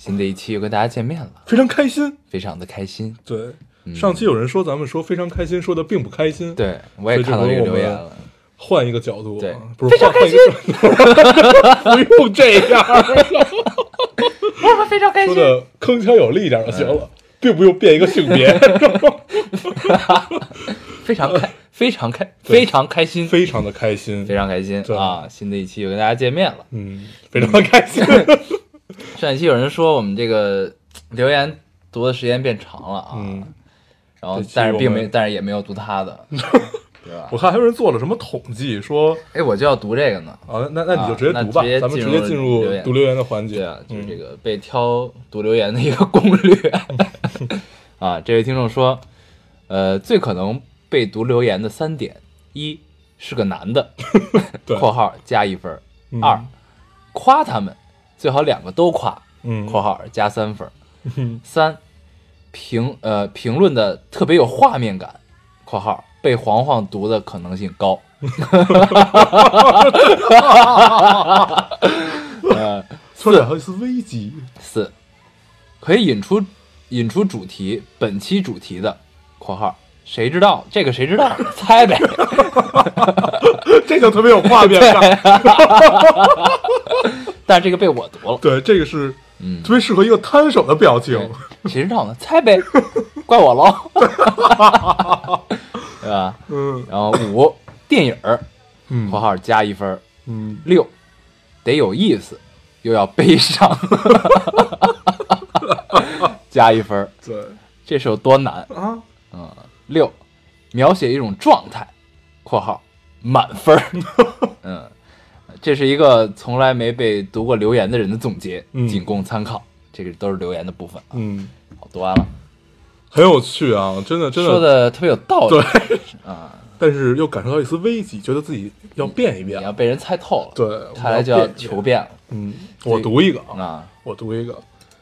新的一期又跟大家见面了，非常开心。非常的开心。对，上期有人说咱们说非常开心，说的并不开心。，对我也看到这个留言了，换一个角度啊，对不是换换一个，不用这样，我们非常开心说的铿锵有力一点就行了，并不用变一个性别，非常开，非常开，非常开心，非常的开心非。常开心对啊！新的一期又跟大家见面了。嗯，非常的开心。上一期有人说我们这个留言读的时间变长了啊，嗯，然后但是并没，但是也没有读他的，对吧？我看还有人做了什么统计，说哎，我就要读这个呢。啊，那那你就直接啊读吧咱们直接进入读留言的环节。啊，就是这嗯个被挑读留言的一个攻略 啊。这位听众说，呃，最可能被读留言的三点：一是个男的对（括号加一分）；嗯二夸他们，最好两个都夸嗯（括号加三分儿）；嗯三评呃评论的特别有画面感（括号被黄黄读的可能性高）。呃，说点好意思危机，四，可以引出引出主题，本期主题的（括号谁知道这个谁知道？猜呗。这就特别有画面感。但是这个被我读了，对，这个是嗯特，别适合一个摊手的表情。谁知道呢？猜呗，怪我喽，对吧？嗯然后五，电影儿嗯（括号加一分儿）嗯，六，得有意思，又要悲伤，加一分儿。对这是有多难？啊，嗯，六，描写一种状态（括号满分儿 ）。嗯，这是一个从来没被读过留言的人的总结，嗯仅供参考。这个都是留言的部分啊。嗯，好，读完了，很有趣啊，真的真的。说的特别有道理。对，啊，但是又感受到一丝危机，觉得自己要变一变你要。被人猜透了，对，看来就要。求变了嗯，我读一个啊，啊。我读一个。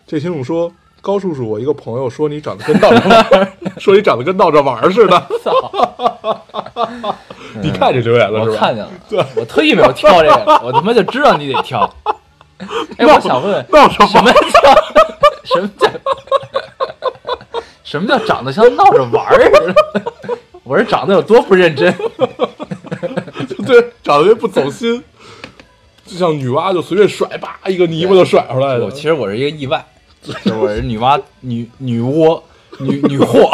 这听众说，高叔叔，我一个朋友说你长得跟闹着玩儿，说你长得跟闹着玩儿似的。你看这留言了是吧？我看见了，我特意没有挑这个，我他妈就知道你得挑。哎，我想问问，闹什么叫什么叫 什么叫长得像闹着玩儿似的？我是长得有多不认真？对，长得也不走心，就像女娲就随便甩，叭一个泥巴就甩出来了。我其实我是一个意外，就是我是女娲女女娲女女祸，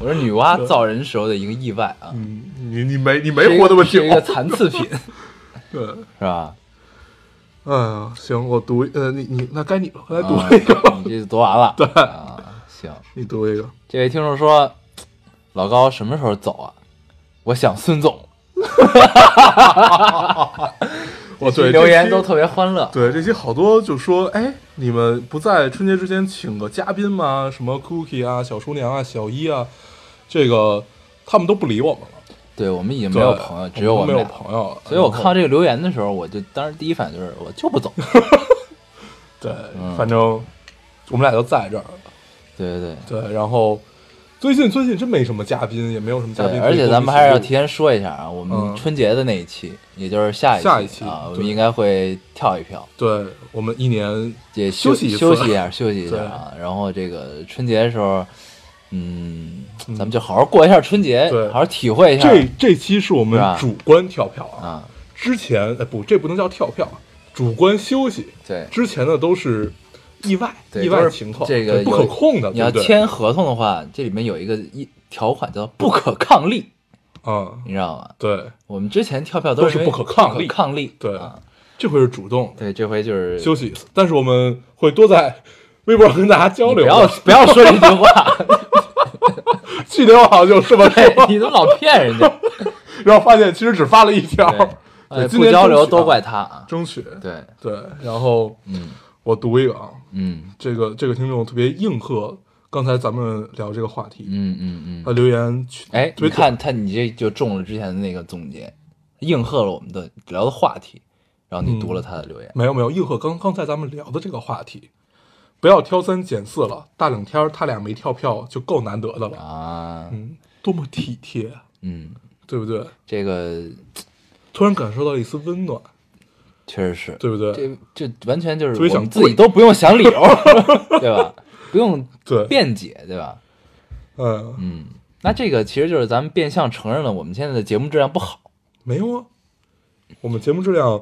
我说女娲造人时候的一个意外啊，嗯，你你没你没活那么久是一，个残次品，对。是吧？哎呀，行，我读呃，你你那该你了，来读啊一个，你这读完了，对啊，行。你读一个。这位听众说，老高什么时候走啊？我想孙总。我对留言都特别欢乐，对这期好多就说，哎，你们不在春节之前请个嘉宾吗？什么 Cookie 啊、小厨娘啊、小一啊，这个他们都不理我们了，对我们已经没有朋友，只有我们没有。朋友了。所以我看到这个留言的时候，我就当时第一反应就是我就不走。对，嗯反正我们俩就在这儿了。对对对。对，然后最近最近真没什么嘉宾，也没有什么嘉，宾，而且咱们还是要提。前说一下啊，我们嗯春节的那一期，也就是下一下一期啊，我们应该会跳一跳，对我们一年也休息休息一下，休息一下啊。然后这个春节的时候，嗯，嗯咱们就好好过一下春节，对。好好体会一下。这这期是我们主观跳票啊，啊。之前哎不，这不能叫跳票，主观休息。对，之前的都是意外，意外情况，这个不可控的，你要签合同的话，这里面有一个一条款叫不可抗力，嗯，你知道吗？对，我们之前跳票都是不可抗力。抗力，对。啊，这回是主动对，这回就是休息一次，但是我们会多在微博上跟大家交流。不要不要说这句话，去年我好像就这么说，你怎么老骗人家？然后发现其实只发了一条。不交流都怪他啊。争取对，对，然后嗯，我读一个啊，嗯这个这个听众特别应和刚才咱们聊这个话题，嗯嗯嗯他嗯。留言去哎，特别你看他，你这就中了之前的那个总结，应和了我们的聊的话题，然后你读了他的留言。没有没有应和刚刚才咱们聊的这个话题，不要挑三拣四了，大冷天儿他俩没跳票就够难得的了，啊，嗯，多么体贴啊，嗯，对不对？这个 突然感受到一丝温暖，确实是，对不对？这这完全就是想我们自己都不用想理由，对吧？不用对，辩解，对吧？嗯，嗯，那这个其实就是咱们变相承认了我们现在的节目质量不好。没有啊，我们节目质量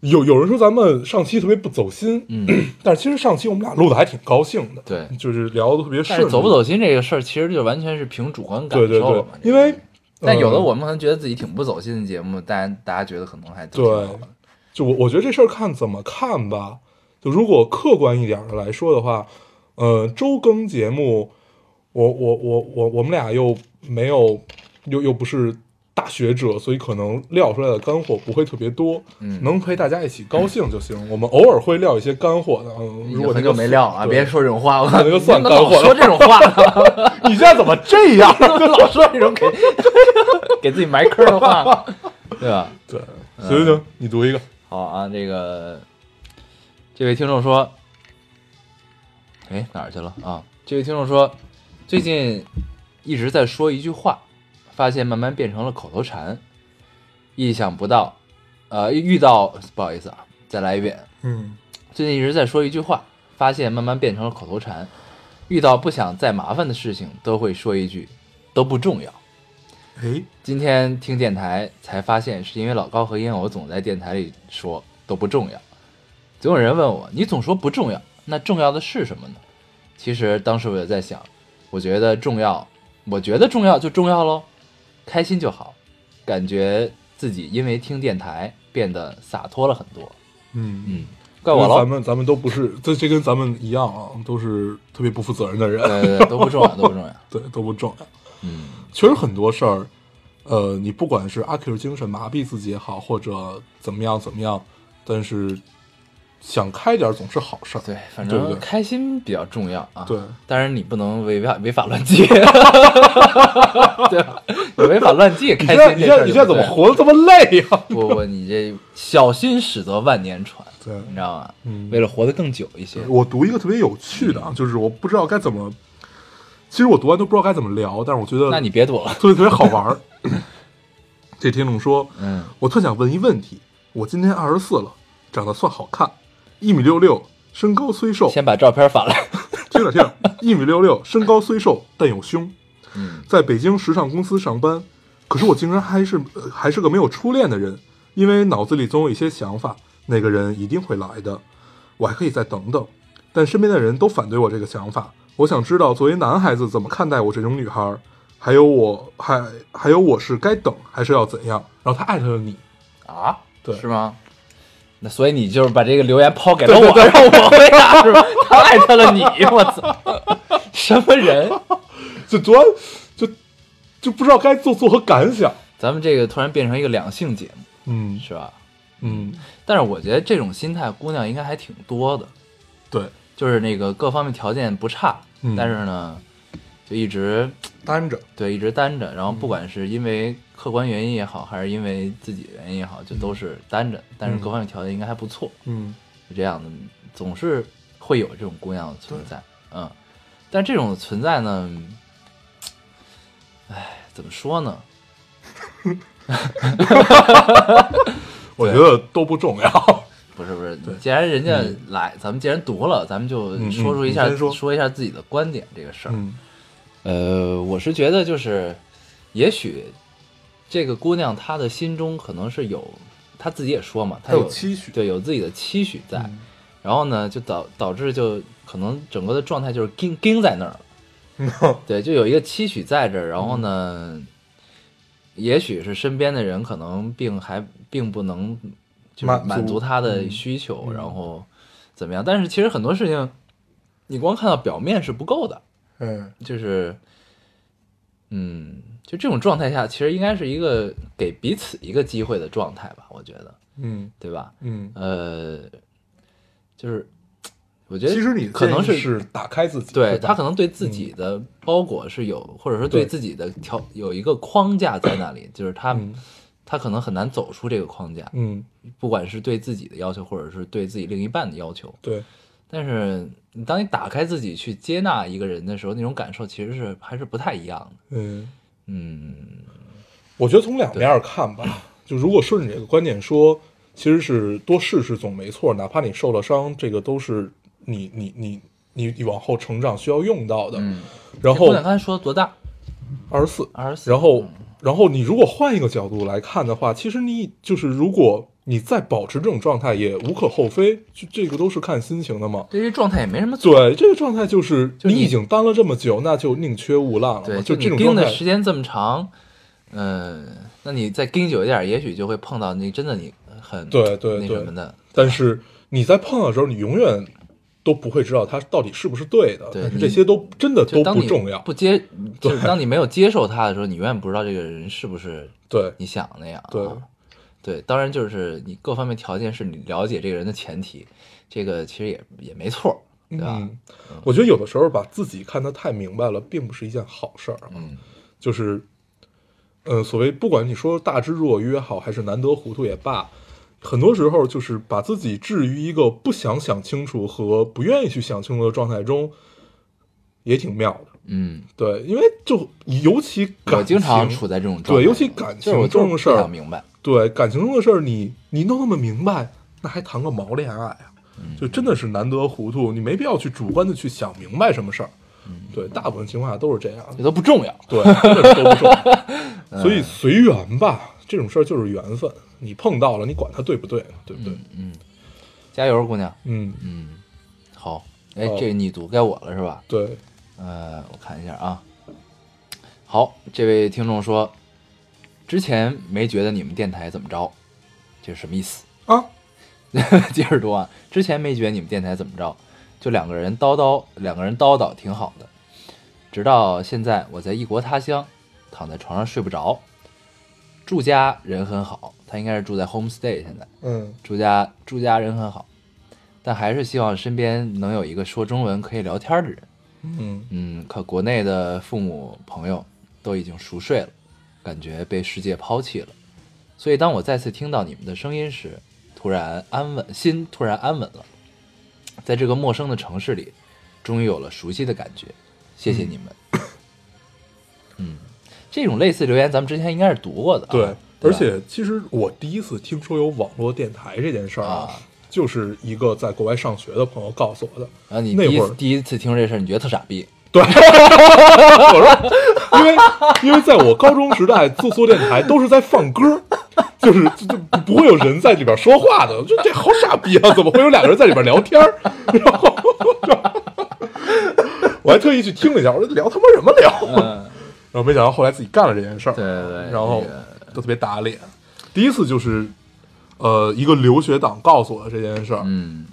有有人说咱们上期特别不走心，嗯，但是其实上期我们俩录的还挺高兴的，对就是聊的特别但顺走不走心这个事儿，其实就完全是凭主观感对对对受了嘛。，因为但有的呃我们可能觉得自己挺不走心的节目，但大家觉得可能还对的。就我我觉得这事儿看怎么看吧。就如果客观一点的来说的话，呃，周更节目，我我我我我们俩又没有又又不是大学者，所以可能撂出来的干货不会特别多，嗯能陪大家一起高兴就行。我们偶尔会撂一些干货的，嗯，如果那个久没撂了啊，别说这种话，我那就算干货了说这种话呢，你现在怎么这样？怎么老说这种给 给自己埋坑的话，对吧？对，行行行，你读一个，好啊，这个这位听众说，哎哪儿去了啊？这位听众说，最近一直在说一句话，发现慢慢变成了口头禅，意想不到，呃，遇到不好意思啊，再来一遍，嗯最近一直在说一句话，发现慢慢变成了口头禅，遇到不想再麻烦的事情都会说一句，都不重要。哎，今天听电台才发现，是因为老高和烟偶总在电台里说都不重要。总有人问我，你总说不重要，那重要的是什么呢？其实当时我也在想，我觉得重要，我觉得重要就重要喽，开心就好，感觉自己因为听电台变得洒脱了很多。嗯嗯，怪我了。咱们咱们都不是，这这跟咱们一样啊，都是特别不负责任的人，对对对，都不重要，都不重要。对，都不重要。嗯，确实很多事儿，呃，你不管是阿 Q 精神麻痹自己也好，或者怎么样怎么样，但是想开点儿总是好事儿。对，反正开心比较重要啊。对，当然你不能违法 违法乱纪，对吧？你违法乱纪，你开心你现在你现在怎么活得这么累呀、不不，你这小心驶得万年船，对你知道吗？嗯为了活得更久一些，我读一个特别有趣的啊，就是我不知道该怎么，其实我读完都不知道该怎么聊，但是我觉得那你别读了。特别特别好玩儿。这听众说，嗯，我特想问一问题：我今年二十四了，长得算好看，一米六六，身高虽瘦，先把照片发来。听着听着，一米六六，身高虽瘦，但有胸，嗯，在北京时尚公司上班。可是我竟然还是、呃还是个没有初恋的人，因为脑子里总有一些想法，那个人一定会来的，我还可以再等等。但身边的人都反对我这个想法。我想知道，作为男孩子怎么看待我这种女孩儿？还有我还还有我是该等还是要怎样？然后他艾特了你，啊，对是吗？那所以你就是把这个留言抛给了我，让我 回答是吧？他艾特了你，我操，什么人？就读完就就不知道该做作何感想。咱们这个突然变成一个两性节目，嗯是吧？嗯，但是我觉得这种心态，姑娘应该还挺多的，对，就是那个各方面条件不差，嗯但是呢，就一直 单着，对一直单着，然后不管是因为客观原因也好，还是因为自己的原因也好，就都是单着，但是各方面条件应该还不错，嗯。是这样的，总是会有这种姑娘的存在，嗯，但这种存在呢，哎，怎么说呢？我觉得都不重要。不是不是对，既然人家来，咱们既然读了，咱们就嗯说出一下、说一下自己的观点这个事儿。嗯呃，我是觉得就是，也许这个姑娘她的心中可能是有，她自己也说嘛，她她有有期许。对，有自己的期许在，嗯。然后呢，就导导致就可能整个的状态就是盯盯在那儿了，嗯对，就有一个期许在这儿，然后呢，也许是身边的人可能并还并不能就是满足她的嗯需求，嗯。然后怎么样？但是其实很多事情，你光看到表面是不够的。嗯。就是，嗯，就这种状态下，其实应该是一个给彼此一个机会的状态吧，我觉得，嗯对吧？嗯。呃，就是我觉得其实你可能是是打开自己，对他可能对自己的包裹是有，或者说对对。自己的条有一个框架在那里，就是他、嗯他可能很难走出这个框架，嗯，不管是对自己的要求，或者是对自己另一半的要求。对，但是你当你打开自己去接纳一个人的时候，那种感受其实是还是不太一样的。嗯，嗯，我觉得从两面儿看吧，就如果顺着你这个观点说，其实是多试试总没错，哪怕你受了伤，这个都是你你你你你往后成长需要用到的。嗯然后刚才说多大？二十四，二十四。然后，然后你如果换一个角度来看的话，其实你就是如果你再保持这种状态，也无可厚非，就这个都是看心情的嘛。对这状态也没什么错。对，这个状态就是你你已经单了这么久，那就宁缺毋滥了。对，就这种状态，的时间这么长，嗯、那你再盯久一点，也许就会碰到你真的你很对对对那什么的。但是你在碰到的时候，你永远都不会知道它到底是不是对的。但是对这些都真的都不重要。不接，就是当你没有接受他的时候，你永远不知道这个人是不是对你想的那样、啊。对对，当然就是你各方面条件是你了解这个人的前提，这个其实也也没错，对吧？嗯，我觉得有的时候把自己看得太明白了，并不是一件好事儿啊。嗯就是，呃，所谓不管你说大智若愚也好，还是难得糊涂也罢，很多时候就是把自己置于一个不想想清楚和不愿意去想清楚的状态中，也挺妙的。嗯，对，因为就尤其感情，我经常处在这种状态，对尤其感情这种事儿想明白，对感情中的事儿，你你弄那么明白，那还谈个毛恋爱啊？就真的是难得糊涂，你没必要去主观的去想明白什么事儿。对，大部分情况下都是这样的。这都不重要。对，都不重要。所以随缘吧，这种事儿就是缘分。你碰到了，你管它对不对？对不对？嗯，加油，姑娘。嗯，嗯，好，哎，哦这你读该我了是吧？对，呃，我看一下啊。好，这位听众说，之前没觉得你们电台怎么着，这是什么意思？啊，接着读啊，之前没觉得你们电台怎么着，就两个人叨叨，两个人叨叨挺好的。直到现在，我在异国他乡，躺在床上睡不着。住家人很好，他应该是住在 homestay，现在嗯住家住家人很好，但还是希望身边能有一个说中文可以聊天的人。嗯嗯，可国内的父母朋友都已经熟睡了，感觉被世界抛弃了。所以当我再次听到你们的声音时，突然安稳，心突然安稳了。在这个陌生的城市里，终于有了熟悉的感觉。谢谢你们。嗯，这种类似留言咱们之前应该是读过的、啊。对。吧而且其实我第一次听说有网络电台这件事儿啊，就是一个在国外上学的朋友告诉我的。啊你那会儿次第一次听这事儿，你觉得特傻逼？对，我说，因为因为在我高中时代做做电台都是在放歌，就是就就不会有人在里边说话的，就这好傻逼啊！怎么会有两个人在里边聊天儿？然后，我还特意去听了一下，我说聊他妈什么聊？嗯，然后没想到后来自己干了这件事儿，对对对。然后都特别打脸。第一次就是，呃，一个留学党告诉我的这件事儿，嗯，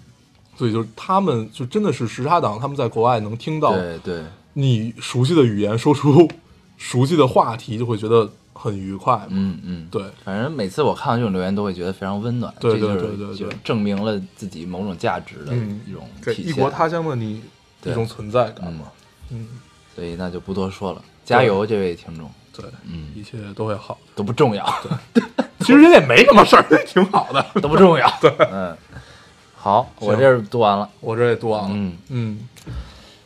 所以就是他们就真的是时差党，他们在国外能听到对对。你熟悉的语言，说出熟悉的话题，就会觉得很愉快。嗯嗯，对，反正每次我看到这种留言，都会觉得非常温暖。对对对对对就证明了自己某种价值的嗯一种体现。异国他乡的你一种存在感嗯嘛。嗯，所以那就不多说了，加油，这位听众，对，嗯，一切都会好。都不重要，其实人也没什么事儿，挺好的。都不重要。对，嗯，好，我这儿读完了。我这也读完了。嗯嗯，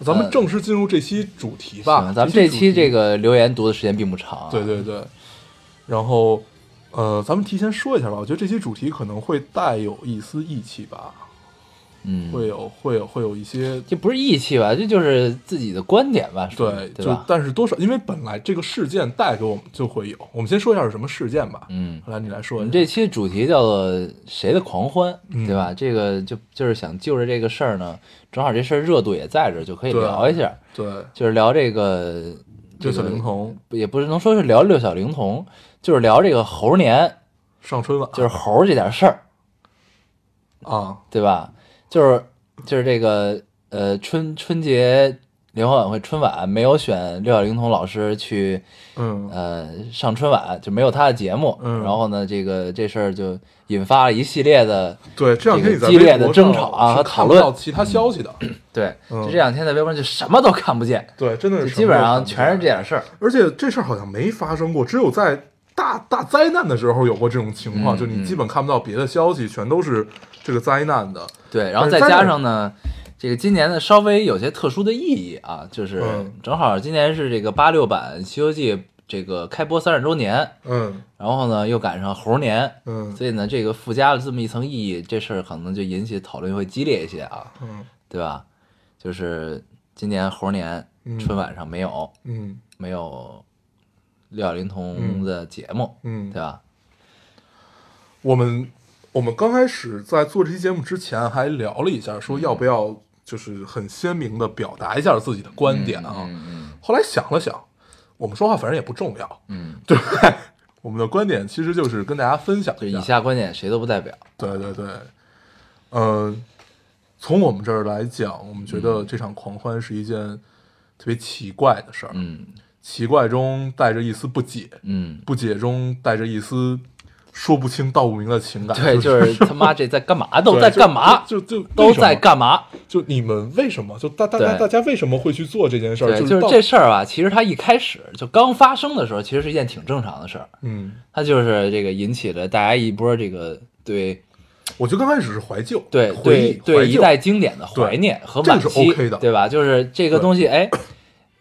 咱们正式进入这期主题吧。行，咱们这期这个，个留言读的时间并不长啊。对对对。然后，呃，咱们提前说一下吧。我觉得这期主题可能会带有一丝义气吧，嗯，会有会有会有一些这不是义气吧？这就是自己的观点吧？对，就对吧？但是多少，因为本来这个事件带给我们就会有。我们先说一下是什么事件吧。嗯，来，你来说这期主题叫做“谁的狂欢”，嗯对吧？这个就就是想就着这个事儿呢，正好这事儿热度也在这儿，就可以聊一下，对，就是聊这个六小龄童也不是能说是聊六小龄童，就是聊这个猴年，上春晚就是猴这点事儿，啊，对吧？就是就是这个呃春春节联欢晚会春晚没有选六小龄童老师去嗯呃上春晚，就没有他的节目。嗯然后呢，这个这事儿就引发了一系列的对，这两天你在这个激烈的争吵啊和讨论到其他消息的，对，嗯就这两天在微博上就什么都看不见，对，真的是基本上全是这样。点事儿。而且这事儿好像没发生过，只有在大大灾难的时候有过这种情况，就你基本看不到别的消息，全都是这个灾难的。对，然后再加上呢，这个今年呢稍微有些特殊的意义啊，就是嗯。正好今年是这个八六版《西游记》这个开播三十周年，嗯。然后呢又赶上猴年，嗯。所以呢这个附加了这么一层意义，这事儿可能就引起讨论会激烈一些啊，嗯。对吧？就是今年猴年嗯。春晚上没有嗯。没有六小龄童的节目，嗯对，吧？我们我们刚开始在做这期节目之前还聊了一下，说要不要就是很鲜明的表达一下自己的观点啊。嗯后来想了想，我们说话反正也不重要，嗯，对。不对？我们的观点其实就是跟大家分享就一下。以下观点谁都不代表，对对对，呃，从我们这儿来讲，我们觉嗯。得这场狂欢是一件特别奇怪的事儿，嗯奇怪中带着一丝不解，嗯。不解中带着一丝说不清道不明的情感。对，就就是他妈这在干嘛？都在干嘛？就就就都在干嘛？就你们为什么？就大大家大家为什么会去做这件事儿？对，就是这事儿吧。其实它一开始就刚发生的时候，其实是一件挺正常的事儿。嗯，它就是这个引起了大家一波这个对我觉得刚开始是怀旧，对对对一代经典的怀念和惋这个是惜，OK 的对吧？就是这个东西，哎，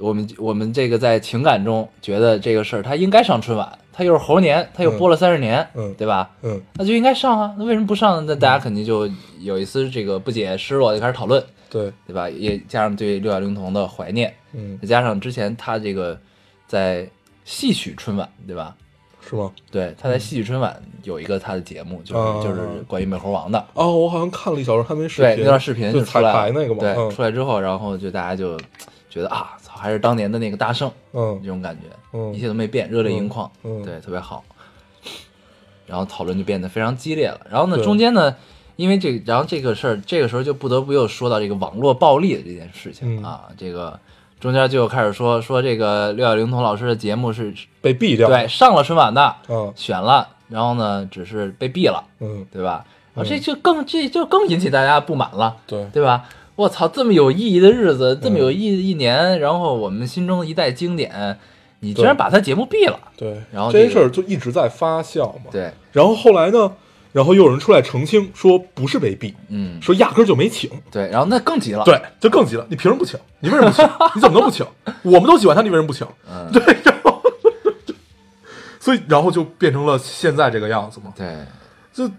我们我们这个在情感中觉得这个事儿它应该上春晚，它又是猴年，它又播了三十年，嗯对吧？嗯那就应该上啊，那为什么不上呢？那大家肯定就有一丝这个不解、失落，就开始讨论。对，对吧？也加上对六小龄童的怀念，嗯再加上之前他这个在戏曲春晚，对吧？是吗？对，他在戏曲春晚有一个他的节目，就是、啊就是关于美猴王的。哦，我好像看了一小时，还没视对，频，那段视频就出来那个嘛，对，嗯出来之后，然后就大家就觉得啊，操，还是当年的那个大圣嗯这种感觉，嗯一切都没变，热泪盈眶，嗯嗯对，特别好。然后讨论就变得非常激烈了。然后呢，中间呢，因为这个，然后这个事儿，这个时候就不得不又说到这个网络暴力的这件事情嗯啊。这个中间就开始说说这个六小龄童老师的节目是被毙掉，对，上了春晚的，嗯选了，然后呢，只是被毙了，嗯，对吧？啊，嗯这就更这就更引起大家不满了，对，对吧？我操，这么有意义的日子，这么嗯有意义的一年，然后我们心中的一代经典，你居然把他节目毙了，对，然后这事儿就一直在发酵嘛，对，然后后来呢，然后又有人出来澄清说不是被毙，嗯，说压根儿就没请，对，然后那更急了，对，就更急了，你凭什么不请？你为什么不请？你怎么能不请？我们都喜欢他，你为什么不请？嗯，对，然后，所以然后就变成了现在这个样子嘛，对，就，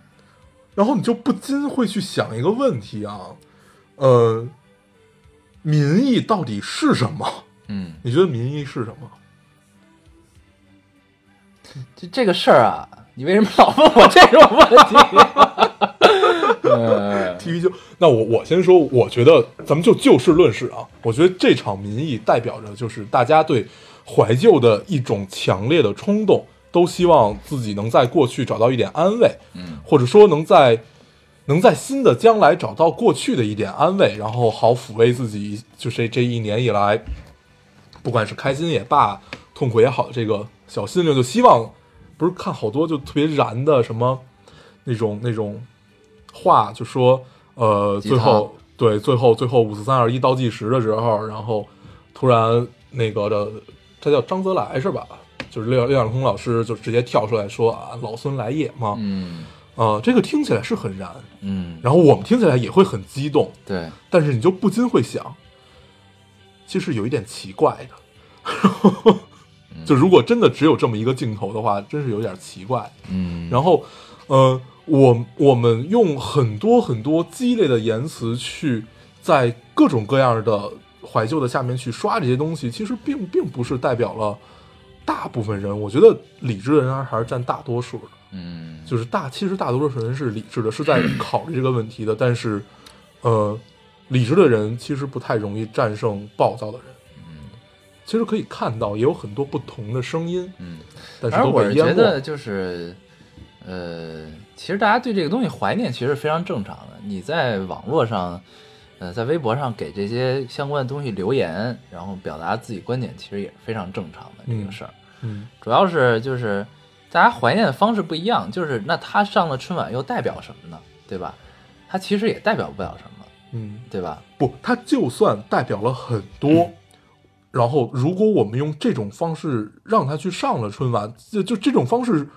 然后你就不禁会去想一个问题啊，呃，民意到底是什么？嗯，你觉得民意是什么？这这个事儿啊，你为什么老问我这种问题？嗯 TV 就那我我先说，我觉得咱们就就事论事啊。我觉得这场民意代表着就是大家对怀旧的一种强烈的冲动，都希望自己能在过去找到一点安慰，嗯，或者说能在能在新的将来找到过去的一点安慰，然后好抚慰自己，就是这一年以来，不管是开心也罢，痛苦也好，这个小心灵，就希望不是看好多就特别燃的什么那种那种话，就说呃，最后对最后最后五四三二一倒计时的时候，然后突然那个的，他叫张泽来是吧？就是廖廖晓空老师就直接跳出来说啊，老孙来也嘛，嗯呃，这个听起来是很燃，嗯，然后我们听起来也会很激动，对，但是你就不禁会想，其实有一点奇怪的。就如果真的只有这么一个镜头的话，真是有点奇怪。嗯，然后，呃，我我们用很多很多激烈的言辞去在各种各样的怀旧的下面去刷这些东西，其实并并不是代表了大部分人。我觉得理智的人还是占大多数的。嗯，就是大，其实大多数人是理智的，是在 考虑这个问题的。但是，呃，理智的人其实不太容易战胜暴躁的人。其实可以看到，也有很多不同的声音，嗯，但是我。觉得就是，呃，其实大家对这个东西怀念其实非常正常的。你在网络上，呃，在微博上给这些相关的东西留言，然后表达自己观点，其实也是非常正常的这个事儿。嗯主要是就是大家怀念的方式不一样，就是那他上了春晚又代表什么呢？对吧？他其实也代表不了什么，嗯，对吧？不，他就算代表了很多，然后如果我们用这种方式让他去上了春晚，就就这种方式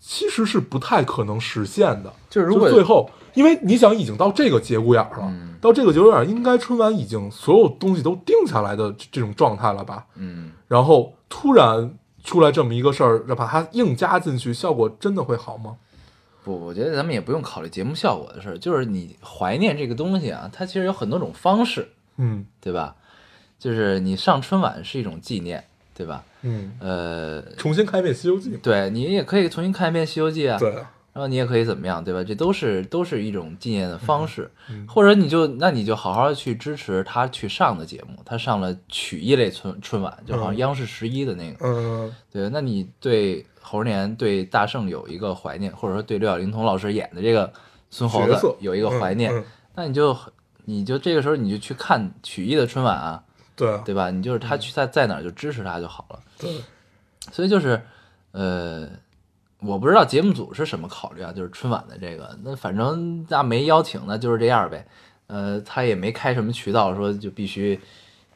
其实是不太可能实现的。就是如果最后，因为你想已经到这个节骨眼儿了，嗯到这个节骨眼儿，应该春晚已经所有东西都定下来的这这种状态了吧？嗯，然后突然出来这么一个事儿，把它硬加进去，效果真的会好吗？不，我觉得咱们也不用考虑节目效果的事儿，就是你怀念这个东西啊，它其实有很多种方式，嗯对吧？就是你上春晚是一种纪念，对吧？嗯，呃，重新看一遍《西游记》。对你也可以重新看一遍《西游记》啊，对啊，然后你也可以怎么样，对吧？这都是都是一种纪念的方式，嗯或者你就那你就好好去支持他去上的节目，他上了曲艺类春春晚，就好像嗯。央视十一的那个，嗯对，那你对猴年对大圣有一个怀念，或者说对六小龄童老师演的这个孙猴子有一个怀念，那你就你就这个时候你就去看曲艺的春晚啊，对啊，对吧？你就是他去在在哪儿就支持他就好了。对，所以就是，呃，我不知道节目组是什么考虑啊，就是春晚的这个，那反正那没邀请，那就是这样呗。呃，他也没开什么渠道说就必须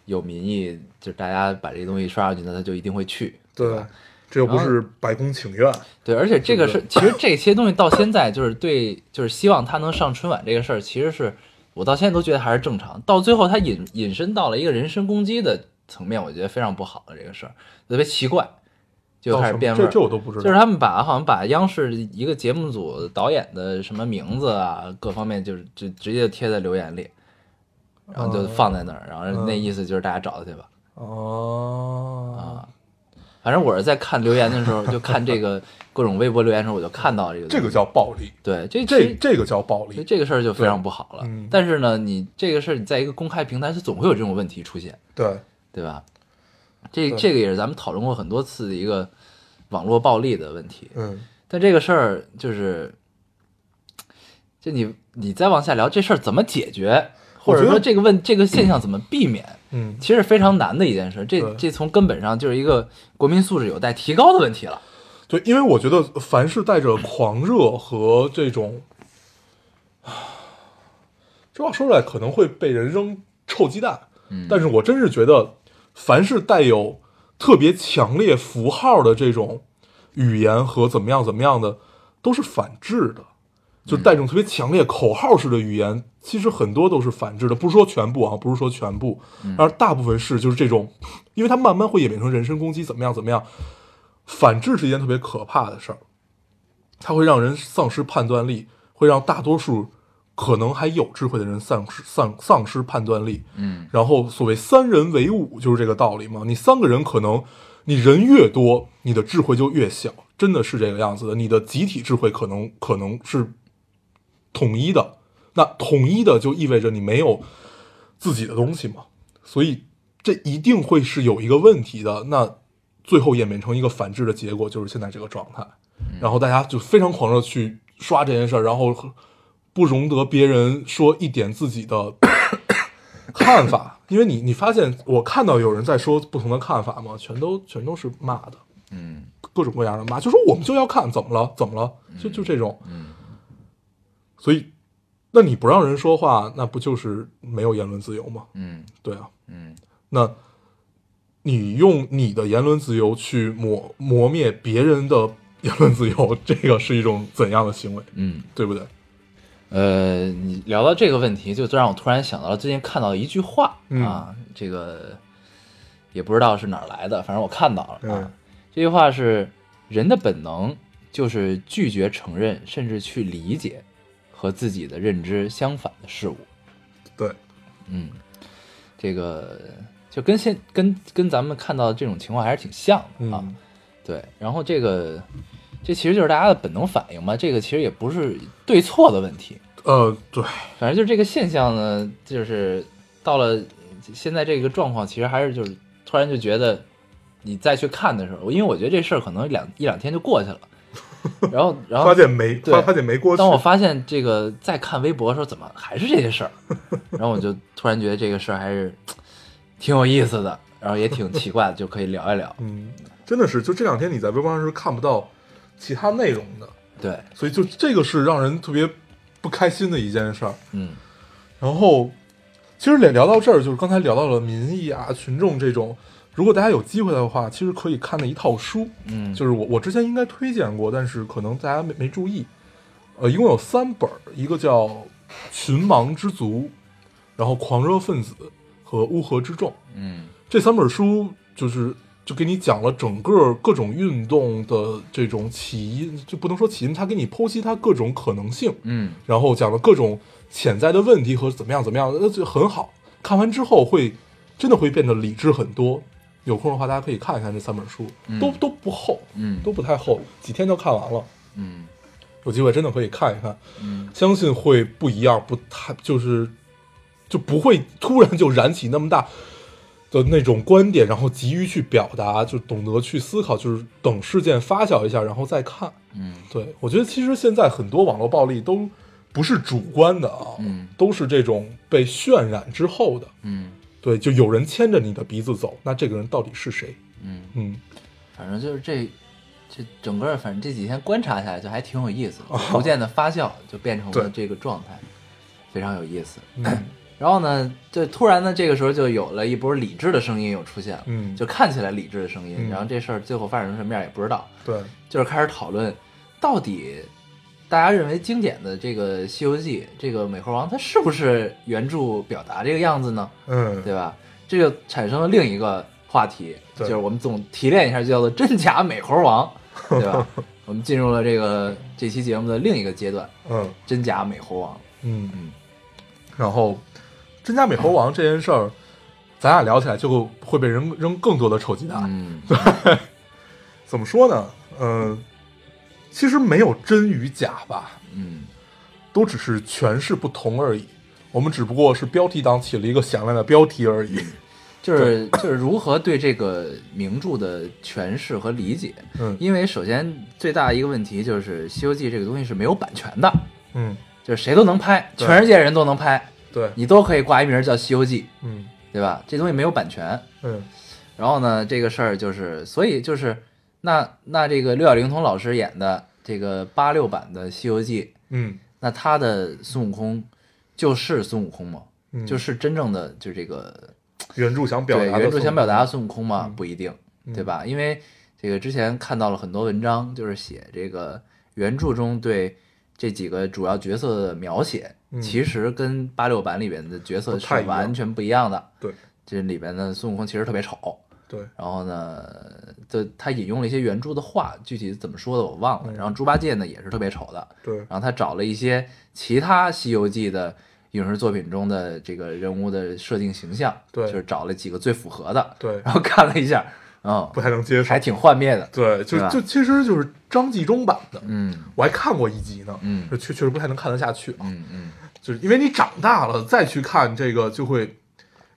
有民意，就是大家把这个东西刷上去，那他就一定会去，对这又不是白宫请愿，对，而且这个对是，其实这些东西到现在就是对，就是希望他能上春晚这个事儿，其实是我到现在都觉得还是正常。到最后他引引申到了一个人身攻击的层面，我觉得非常不好的这个事儿，特别奇怪，就开始变味儿。这这我都不知道，就是他们把好像把央视一个节目组导演的什么名字啊，各方面就是就直接贴在留言里，然后就放在那儿，然后那意思就是大家找他去吧。哦啊，反正我是在看留言的时候，就看这个 各种微博留言的时候，我就看到这个这个叫暴力，对这这这个叫暴力，这个事儿就非常不好了。嗯但是呢，你这个事儿你在一个公开平台，它总会有这种问题出现，对，对吧？这这个也是咱们讨论过很多次的一个网络暴力的问题。嗯但这个事儿就是，就你你再往下聊，这事儿怎么解决，或者说这个问这个现象怎么避免，嗯，其实非常难的一件事。这这从根本上就是一个国民素质有待提高的问题了。对，因为我觉得凡是带着狂热和这种，这话说出来可能会被人扔臭鸡蛋，嗯但是我真是觉得，凡是带有特别强烈符号的这种语言和怎么样怎么样的，都是反制的。就带这种特别强烈口号式的语言，其实很多都是反制的，不是说全部啊，不是说全部，而大部分是就是这种，因为它慢慢会演变成人身攻击，怎么样怎么样，反制是一件特别可怕的事儿，它会让人丧失判断力，会让大多数可能还有智慧的人丧失丧丧失判断力。嗯然后所谓三人为伍就是这个道理嘛，你三个人可能你人越多，你的智慧就越小，真的是这个样子的。你的集体智慧可能可能是统一的，那统一的就意味着你没有自己的东西嘛，所以这一定会是有一个问题的。那最后演变成一个反制的结果，就是现在这个状态。然后大家就非常狂热去刷这件事儿，然后不容得别人说一点自己的 看法，因为你你发现我看到有人在说不同的看法嘛，全都全都是骂的，嗯。各种各样的骂，就说我们就要看怎么了怎么了，就就这种，嗯。所以那你不让人说话，那不就是没有言论自由吗？嗯。对啊，嗯。那你用你的言论自由去磨磨灭别人的言论自由，这个是一种怎样的行为，嗯。对不对？呃，你聊到这个问题，就让我突然想到了最近看到一句话、嗯啊，这个也不知道是哪儿来的，反正我看到了啊。嗯这句话是：人的本能就是拒绝承认，甚至去理解和自己的认知相反的事物。对，嗯，这个就跟现跟跟咱们看到的这种情况还是挺像的啊。嗯对，然后这个这其实就是大家的本能反应嘛，这个其实也不是对错的问题。呃，对，反正就是这个现象呢，就是到了现在这个状况，其实还是就是突然就觉得，你再去看的时候，因为我觉得这事儿可能两一两天就过去了，然后然后发现没对发发现没过去当，我发现这个再看微博的时候，怎么还是这些事儿？然后我就突然觉得这个事儿还是挺有意思的，然后也挺奇怪的，就可以聊一聊。嗯，真的是，就这两天你在微博上是看不到其他内容的，对，所以就这个是让人特别不开心的一件事儿。嗯然后，其实聊聊到这儿，就是刚才聊到了民意啊、群众这种，如果大家有机会的话，其实可以看的一套书，嗯，就是我我之前应该推荐过，但是可能大家没没注意。呃，一共有三本儿，一个叫《群盲之族》，然后《狂热分子》和《乌合之众》。嗯这三本书就是就给你讲了整个各种运动的这种起因，就不能说起因，他给你剖析它各种可能性，嗯然后讲了各种潜在的问题和怎么样怎么样，那就很好。看完之后会真的会变得理智很多。有空的话，大家可以看一看这三本书，都都不厚，嗯都不太厚，几天就看完了。嗯有机会真的可以看一看，嗯相信会不一样，不太就是就不会突然就燃起那么大的那种观点，然后急于去表达，就懂得去思考，就是等事件发酵一下，然后再看。嗯对我觉得其实现在很多网络暴力都不是主观的啊，嗯都是这种被渲染之后的。嗯对，就有人牵着你的鼻子走，那这个人到底是谁？嗯，嗯，反正就是这这整个反正这几天观察下来，就还挺有意思的，逐渐的发酵，就变成了这个状态，非常有意思。嗯然后呢，就突然呢，这个时候就有了一波理智的声音又出现了，嗯就看起来理智的声音。嗯然后这事儿最后发展成什么样也不知道，对，就是开始讨论到底大家认为经典的这个《西游记》这个美猴王，它是不是原著表达这个样子呢？嗯，对吧？这就产生了另一个话题，就是我们总提炼一下，就叫做真假美猴王，对吧？我们进入了这个这期节目的另一个阶段，嗯真假美猴王。嗯嗯然后，真假美猴王这件事儿，咱俩聊起来就会被人扔更多的臭鸡蛋。嗯 怎么说呢？嗯、其实没有真与假吧，嗯都只是诠释不同而已。我们只不过是标题党起了一个响亮的标题而已。就是就是如何对这个名著的诠释和理解。嗯因为首先最大的一个问题就是《西游记》这个东西是没有版权的，嗯，就是谁都能拍，全世界人都能拍，对，你都可以挂一名叫《西游记》，嗯对吧？这东西没有版权。嗯然后呢，这个事儿就是，所以就是，那那这个六小龄童老师演的这个八六版的《西游记》，嗯那他的孙悟空就是孙悟空吗？嗯，就是真正的就这个原著想表达原著想表达的孙悟空吗？嗯不一定，嗯对吧？因为这个之前看到了很多文章，就是写这个原著中对这几个主要角色的描写，嗯其实跟八六版里边的角色是完全不一样的。对这里边的孙悟空其实特别丑，对，然后呢，这他引用了一些原著的话，具体怎么说的我忘了。嗯然后猪八戒呢也是特别丑的，对然后他找了一些其他《西游记》的影视作品中的这个人物的设定形象，对就是找了几个最符合的，对，然后看了一下，嗯，不太能接受还。挺幻灭的，对，就就其实就是张纪中版的，嗯我还看过一集呢，嗯就确确实不太能看得下去啊。嗯嗯就是因为你长大了再去看这个，就会，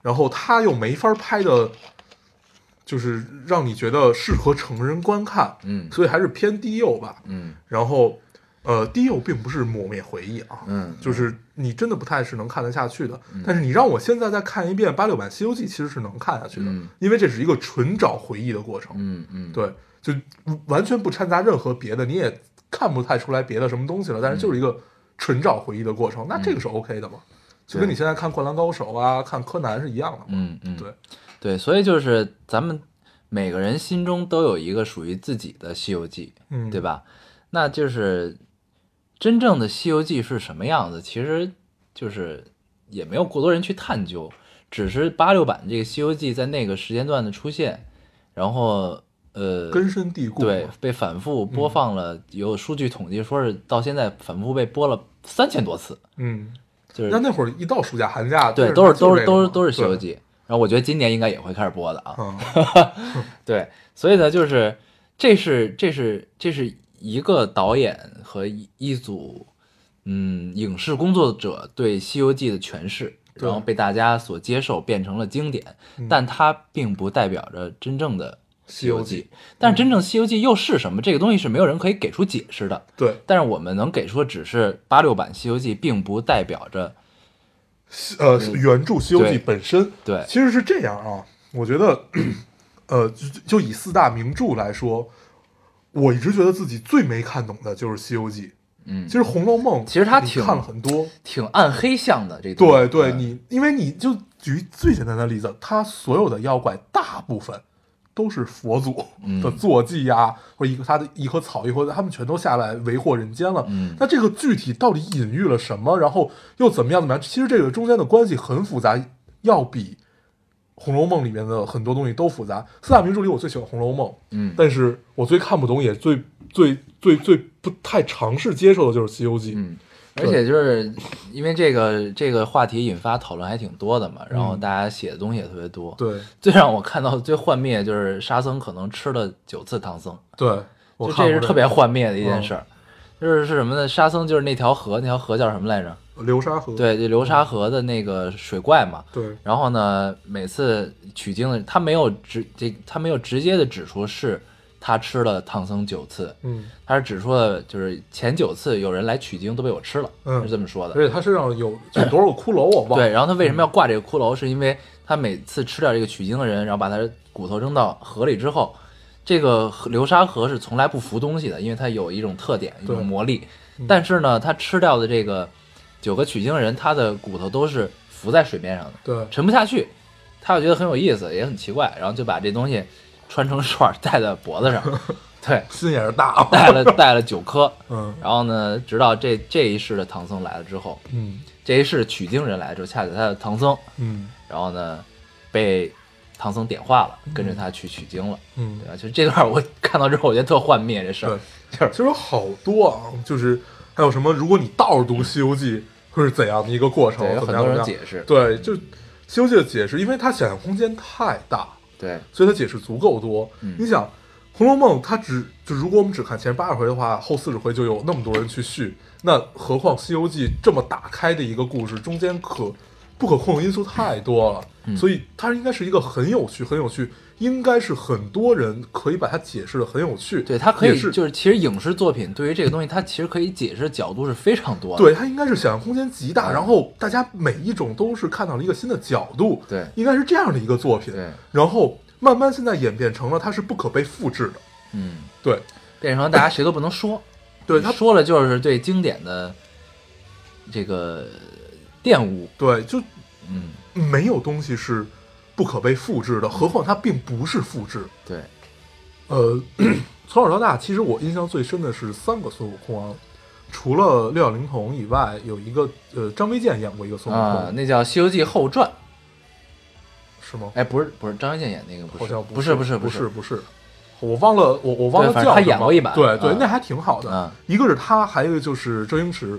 然后他又没法拍的，就是让你觉得适合成人观看，嗯所以还是偏低幼吧。嗯然后，呃，低幼并不是抹灭回忆啊，嗯，就是你真的不太是能看得下去的。但是你让我现在再看一遍八六版《西游记》，其实是能看下去的，嗯因为这是一个纯找回忆的过程。嗯嗯，对，就完全不掺杂任何别的，你也看不太出来别的什么东西了。但是就是一个纯找回忆的过程，那这个是 OK 的嘛？就跟你现在看《灌篮高手》啊、看柯南是一样的嘛。嗯嗯，对，对，所以就是咱们每个人心中都有一个属于自己的《西游记》，嗯，对？吧？那就是真正的《西游记》是什么样子，其实就是也没有过多人去探究，只是八六版这个《西游记》在那个时间段的出现，然后呃，根深蒂固。对被反复播放了，有数据统计说是到现在反复被播了三千多次，嗯，就是那那会儿一到暑假寒假，对，都是都是都是都是《西游记》，然后我觉得今年应该也会开始播的啊。嗯，对，所以呢，就是这是这是这是一个导演和一一组嗯影视工作者对《西游记》的诠释，然后被大家所接受，变成了经典，嗯。但它并不代表着真正的《西游记》，但是真正《西游记》又是什么？这个东西是没有人可以给出解释的。对，但是我们能给出的只是八六版《西游记》，并不代表着呃，原著《西游记》本身，对。其实是这样啊。我觉得，呃，就就以四大名著来说，我一直觉得自己最没看懂的就是《西游记》。嗯其实《红楼梦》其实他挺看了很多，挺暗黑向的这对对，嗯你因为你就举最简单的例子，他所有的妖怪大部分都是佛祖嗯的坐骑呀、或者一个他的一棵草一棵，他们全都下来为祸人间了。嗯那这个具体到底隐喻了什么？然后又怎么样怎么样？其实这个中间的关系很复杂，要比《红楼梦》里面的很多东西都复杂。四大名著里，我最喜欢《红楼梦》，嗯但是我最看不懂，也最最最最不太尝试接受的就是《西游记》。嗯，而且就是因为这个这个话题引发讨论还挺多的嘛，然后大家写的东西也特别多。对最让我看到最幻灭就是沙僧可能吃了九次唐僧，对，我就看这是特别幻灭的一件嗯事儿。就是是什么呢？沙僧就是那条河，那条河叫什么来着？流沙河。对，就流沙河的那个水怪嘛。对然后呢，每次取经的他没有直这他没有直接的指出是他吃了唐僧九次，嗯，他是指出了就是前九次有人来取经都被我吃了，嗯是这么说的。而且他身上有有多少个骷髅我忘了。对，然后他为什么要挂这个骷髅？是因为他每次吃掉这个取经的人，然后把他的骨头扔到河里之后，这个流沙河是从来不浮东西的，因为它有一种特点，一种魔力嗯。但是呢，他吃掉的这个九个取经人，他的骨头都是浮在水面上的，对沉不下去。他又觉得很有意思，也很奇怪，然后就把这东西穿成串儿戴在脖子上，对，心也是大。戴了戴了九颗。嗯然后呢，直到这这一世的唐僧来了之后，嗯这一世取经人来了之后，恰巧他的唐僧嗯然后呢，被唐僧点化了，跟着他去取经了，嗯对，吧？就这段我看到之后，我觉得特幻灭这事对儿，，就是其实有好多啊，就是还有什么，如果你倒着读《西游记》会是怎样的一个过程？对，有很多人解释，对，就《西游记》的解释，因为它想象空间太大，对，所以它解释足够多。嗯你想，《红楼梦》它只就如果我们只看前八十回的话，后四十回就有那么多人去续，那何况《西游记》这么打开的一个故事，中间可不可控的因素太多了，嗯。所以它应该是一个很有趣、很有趣，应该是很多人可以把它解释的很有趣。对，它可以是以就是，其实影视作品对于这个东西，它其实可以解释的角度是非常多的，对，它应该是想象空间极大，嗯然后大家每一种都是看到了一个新的角度，对。应该是这样的一个作品。对，然后慢慢现在演变成了它是不可被复制的。嗯，对，变成了大家谁都不能说，对，他说了就是对经典的这个玷污，对就嗯，没有东西是不可被复制的，何况它并不是复制。对，呃，从小到大，其实我印象最深的是三个孙悟空啊，除了六小龄童以外，有一个呃张卫健演过一个孙悟空，啊，那叫《西游记后传》，是吗？哎，不是不是，张卫健演那个不是，不是不是不是是。不是，我忘了我我忘了叫什么。演过一版。对对嗯，那还挺好的。嗯一个是他，还有一个就是周星驰，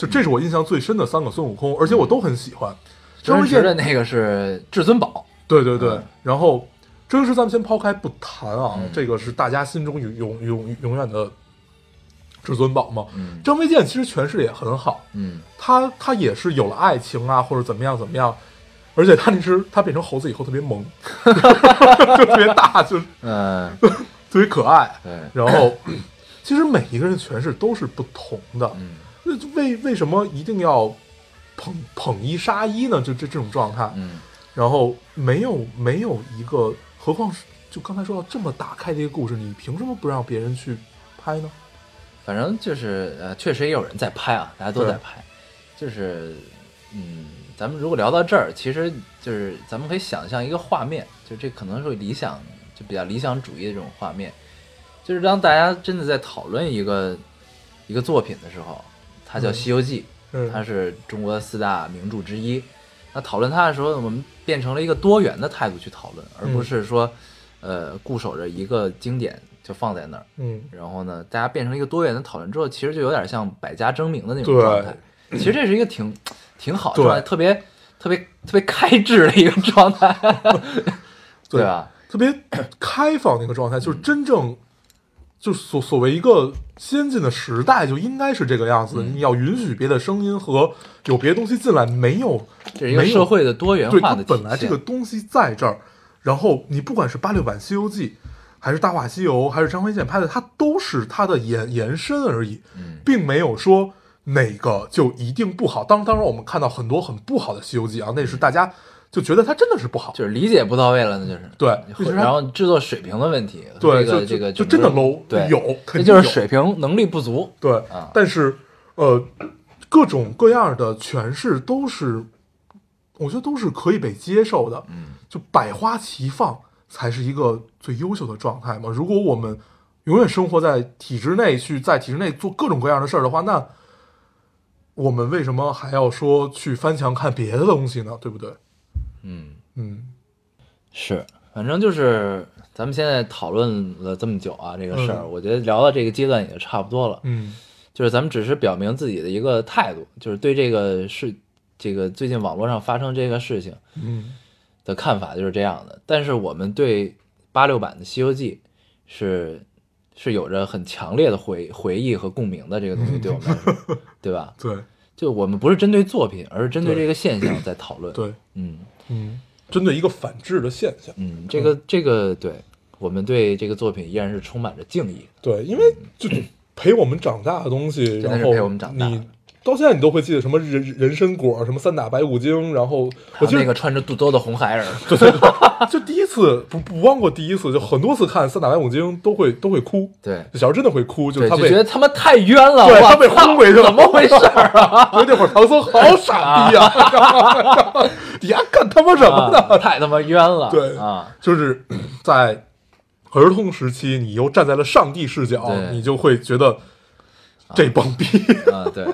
就这是我印象最深的三个孙悟空，而且我都很喜欢。周星张卫健，驰的那个是至尊宝，对对对嗯，然后周星驰咱们先抛开不谈啊嗯，这个是大家心中永永永永远的至尊宝嘛。嗯张卫健其实诠释得也很好，嗯，他他也是有了爱情啊，或者怎么样怎么样，而且他那只他变成猴子以后特别萌，就特别大，就嗯，特别可爱。然后，其实每一个人诠释都是不同的。嗯那为为什么一定要捧捧一杀一呢？就这这种状态，嗯。然后没有没有一个，何况是就刚才说到这么打开的一个故事，你凭什么不让别人去拍呢？反正就是呃，确实也有人在拍啊，大家都在拍，就是嗯，咱们如果聊到这儿，其实就是咱们可以想象一个画面，就这可能是理想，就比较理想主义的这种画面，就是当大家真的在讨论一个一个作品的时候，它叫《嗯西游记》，嗯它是中国四大名著之一。那讨论它的时候，我们变成了一个多元的态度去讨论，而不是说，呃，固守着一个经典就放在那儿。嗯，然后呢，大家变成一个多元的讨论之后，其实就有点像百家争鸣的那种状态。其实这是一个挺挺好的状态，特别特别特别开智的一个状态，对吧？特别开放的一个状态，就是真正。就所所谓一个先进的时代，就应该是这个样子。嗯你要允许别的声音和有别的东西进来，没有这一个没有社会的多元对，它化的体现。本来这个东西在这儿，然后你不管是八六版《西游记》，还是《大话西游》，还是张卫健拍的，它都是它的延延伸而已，嗯并没有说哪个就一定不好。当当然，我们看到很多很不好的《西游记》啊，那是大家就觉得它真的是不好，就是理解不到位了，那就是对，然后制作水平的问题，对，这个就这个就就真的 low，对，有，这肯定就是水平能力不足，对，啊但是呃，各种各样的诠释都是，我觉得都是可以被接受的。嗯，就百花齐放才是一个最优秀的状态嘛。如果我们永远生活在体制内，去在体制内做各种各样的事儿的话，那我们为什么还要说去翻墙看别的东西呢？对不对？嗯，嗯是，反正就是咱们现在讨论了这么久啊，这个事儿，嗯我觉得聊到这个阶段也差不多了。嗯就是咱们只是表明自己的一个态度，就是对这个事，这个最近网络上发生这个事情嗯的看法就是这样的。但是我们对八六版的《西游记》是是有着很强烈的回回忆和共鸣的，这个东西对我们来说，对吧？对就我们不是针对作品，而是针对对这个现象在讨论。，对，嗯嗯，针对一个反制的现象。嗯，这个这个对我们对这个作品依然是充满着敬意。对，因为就陪我们长大的东西，真的是然后陪我们长大你到现在你都会记得什么人人参果，什么三打白骨精，然后我记得那个穿着肚兜的红孩儿，对 对对，就第一次不不光过第一次，就很多次看三打白骨精都会都会哭，对小时候真的会哭，就是，他被就觉得他妈太冤了，对他被轰回去了，怎么回事儿啊？所以那会儿唐僧好傻逼呀、啊，底下干他妈什么呢？啊太他妈冤了！对啊，就是在儿童时期，你又站在了上帝视角，你就会觉得这帮逼，啊对。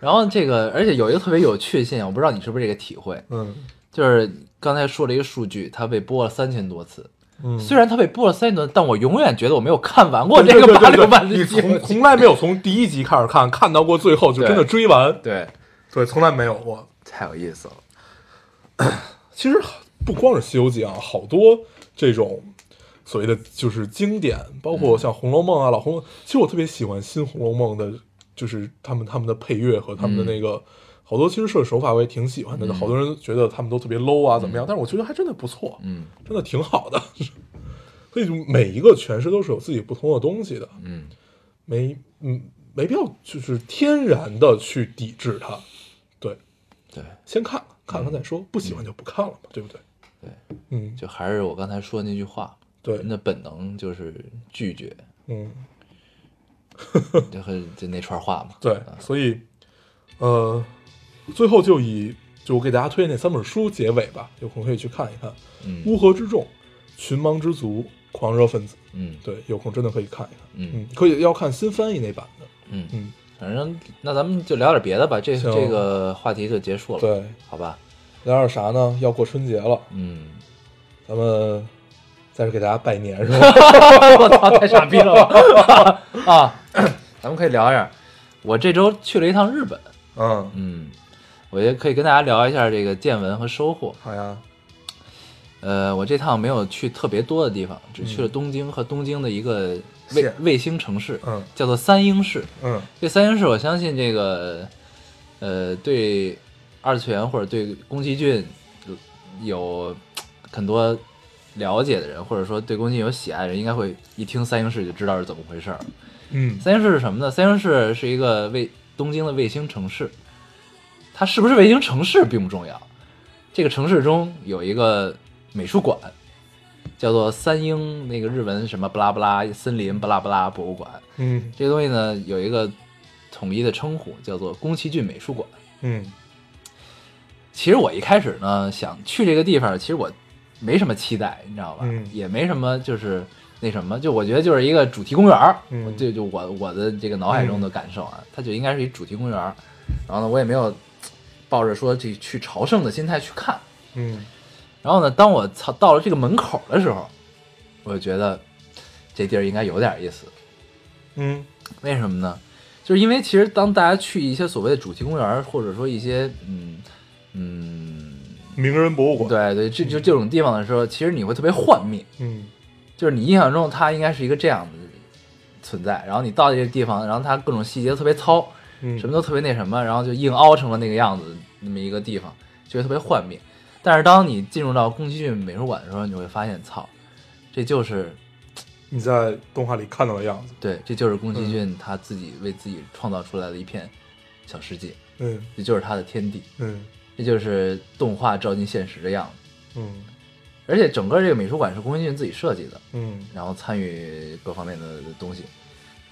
然后这个，而且有一个特别有趣的现象，我不知道你是不是这个体会，嗯就是刚才说了一个数据，它被播了三千多次。嗯，虽然它被播了三千多次，但我永远觉得我没有看完过这个八六版的你《从记》。从来没有从第一集开始看，看到过最后就真的追完，对，对，从来没有过。太有意思了。其实不光是《西游记》啊，好多这种所谓的就是经典，包括像《红楼梦》啊、老红。其实我特别喜欢新《红楼梦》的，就是他们他们的配乐和他们的那个、好多其实摄手法我也挺喜欢的。好多人觉得他们都特别 low 啊，怎么样？但是我觉得还真的不错，嗯。真的挺好的。所以就每一个诠释都是有自己不同的东西的，嗯，没嗯没必要就是天然的去抵制它。对，对，先看看看再说，不喜欢就不看了嘛，对不对？对，嗯，就还是我刚才说的那句话，对。人，的本能就是拒绝，嗯，就和就那串话嘛。对，所以，呃，最后就以就我给大家推荐那三本书结尾吧，有空可以去看一看，嗯乌合之众》《群盲之族》《狂热分子》，嗯对，有空真的可以看一看，嗯嗯，可以要看新翻译那版的，嗯，嗯，反正那咱们就聊点别的吧，这这个话题就结束了，对，好吧？聊点啥呢？要过春节了，嗯，咱们在这给大家拜年是吧？我操，太傻逼了吧 啊！咱们可以聊一下，我这周去了一趟日本，嗯，嗯，我也可以跟大家聊一下这个见闻和收获。好呀，呃，我这趟没有去特别多的地方，只去了东京和东京的一个卫县卫星城市，嗯叫做三英市。嗯这三英市，我相信这个，呃，对二次元或者对宫崎骏有很多了解的人，或者说对宫崎骏有喜爱的人，应该会一听三英市就知道是怎么回事儿。嗯三英市是什么呢？三英市是一个卫东京的卫星城市，它是不是卫星城市并不重要。这个城市中有一个美术馆，叫做三英那个日文什么不拉不拉森林不拉不拉博物馆。嗯这个东西呢有一个统一的称呼，叫做宫崎骏美术馆。嗯其实我一开始呢想去这个地方，其实我没什么期待，你知道吧？嗯也没什么就是那什么，就我觉得就是一个主题公园儿，嗯我就就我我的这个脑海中的感受啊，它就应该是一主题公园儿。然后呢，我也没有抱着说这去朝圣的心态去看。嗯然后呢，当我操到了这个门口的时候，我就觉得这地儿应该有点意思。嗯为什么呢？就是因为其实当大家去一些所谓的主题公园，或者说一些嗯嗯，名人博物馆，，对对，这就这种地方的时候，其实你会特别幻灭，嗯。就是你印象中它应该是一个这样的存在，然后你到这个地方，然后它各种细节特别糙，嗯，什么都特别那什么，然后就硬凹成了那个样子，那么一个地方，就会特别幻灭。但是当你进入到宫崎骏美术馆的时候，你会发现，操，这就是你在动画里看到的样子。对，这就是宫崎骏他自己为自己创造出来的一片小世界，嗯。这就是他的天地，嗯这就是动画照进现实的样子。嗯而且整个这个美术馆是宫崎骏自己设计的，嗯然后参与各方面的东西。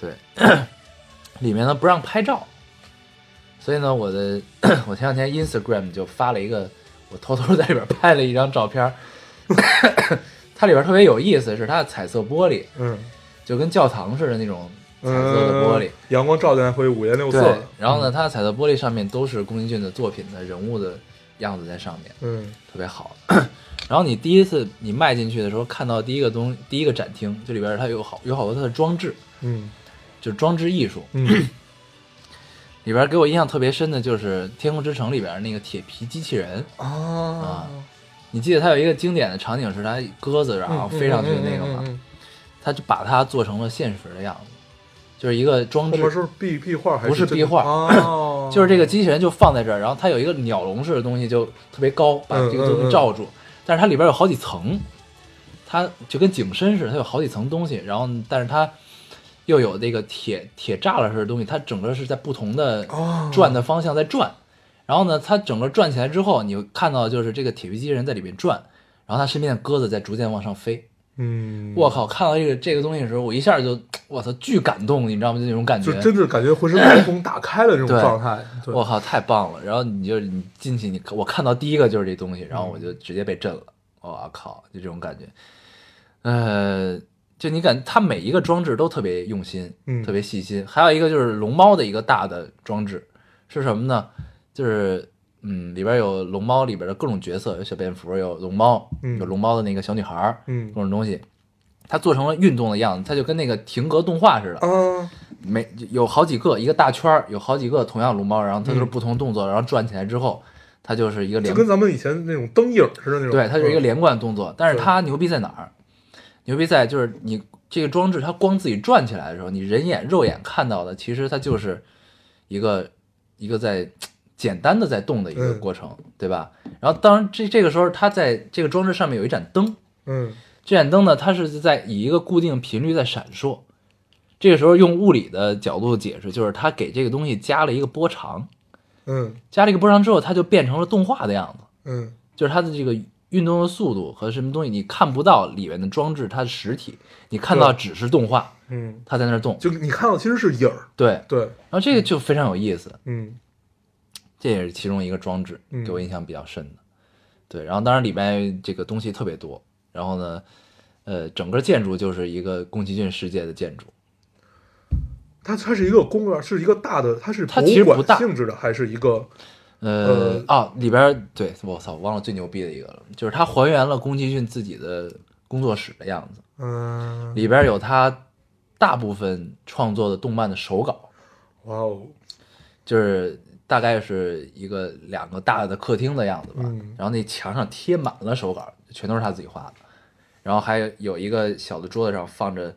对，里面呢不让拍照，所以呢，我的 我前两天 Instagram 就发了一个，我偷偷在里边拍了一张照片。它里边特别有意思，是它的彩色玻璃，嗯，就跟教堂似的那种彩色的玻璃。嗯阳光照进来会五颜六色对。，然后呢，它的彩色玻璃上面都是宫崎骏的作品的人物的样子在上面，嗯特别好。然后你第一次你迈进去的时候，看到第一个东第一个展厅，这里边它有好有好多它的装置，嗯就是装置艺术。嗯 里边给我印象特别深的就是《天空之城》里边那个铁皮机器人。啊，你记得它有一个经典的场景是它鸽子然后飞上去的那个吗？它就把它做成了现实的样子，就是一个装置不，是壁壁画还不是壁画哦，就是这个机器人就放在这儿，然后它有一个鸟笼式的东西，就特别高，把这个东西罩住。但是它里边有好几层，它就跟景深似的，它有好几层东西。然后，但是它又有那个铁铁栅栏式的东西，它整个是在不同的哦转的方向在转。然后呢，它整个转起来之后，你看到就是这个铁皮机器人在里面转，然后它身边的鸽子在逐渐往上飞。嗯，我靠！看到这个这个东西的时候，我一下就我操，巨感动，你知道吗？就那种感觉，就真的感觉浑身 毛孔打开了这种状态。我靠，太棒了！然后你就你进去，你我看到第一个就是这东西，然后我就直接被震了。我靠，就这种感觉。呃，就你感它每一个装置都特别用心，嗯特别细心。还有一个就是龙猫的一个大的装置是什么呢？就是嗯，里边有龙猫里边的各种角色，有小蝙蝠，有龙猫，嗯有龙猫的那个小女孩儿，嗯各种东西。它做成了运动的样子，它就跟那个停格动画似的，嗯，每有好几个一个大圈儿，有好几个同样龙猫，然后它都是嗯不同动作，然后转起来之后，它就是一个就连跟咱们以前那种灯影似的那种。对，它是一个嗯连贯动作。但是它牛逼在哪儿？牛逼在就是你这个装置它光自己转起来的时候，你人眼肉眼看到的，其实它就是一个一个在简单的在动的一个嗯过程，对吧？然后当然这这个时候它在这个装置上面有一盏灯，嗯这盏灯呢，它是在以一个固定频率在闪烁。这个时候用物理的角度解释，就是它给这个东西加了一个波长，嗯加了一个波长之后，它就变成了动画的样子，嗯就是它的这个运动的速度和什么东西你看不到里面的装置它的实体，你看到只是动画，嗯，它在那儿动。就你看到其实是影儿。对，对，然后这个就非常有意思，嗯这也是其中一个装置嗯给我印象比较深的。对，然后当然里面这个东西特别多，然后呢，呃，整个建筑就是一个宫崎骏世界的建筑。它它是一个公园，是一个大的，它是它其实不大性质的，还是一个呃呃啊，里边对我操，忘了最牛逼的一个了，就是它还原了宫崎骏自己的工作室的样子，嗯，里边有他大部分创作的动漫的手稿，哇哦，就是大概是一个两个大的客厅的样子吧，嗯然后那墙上贴满了手稿，全都是他自己画的，然后还有一个小的桌子上放着，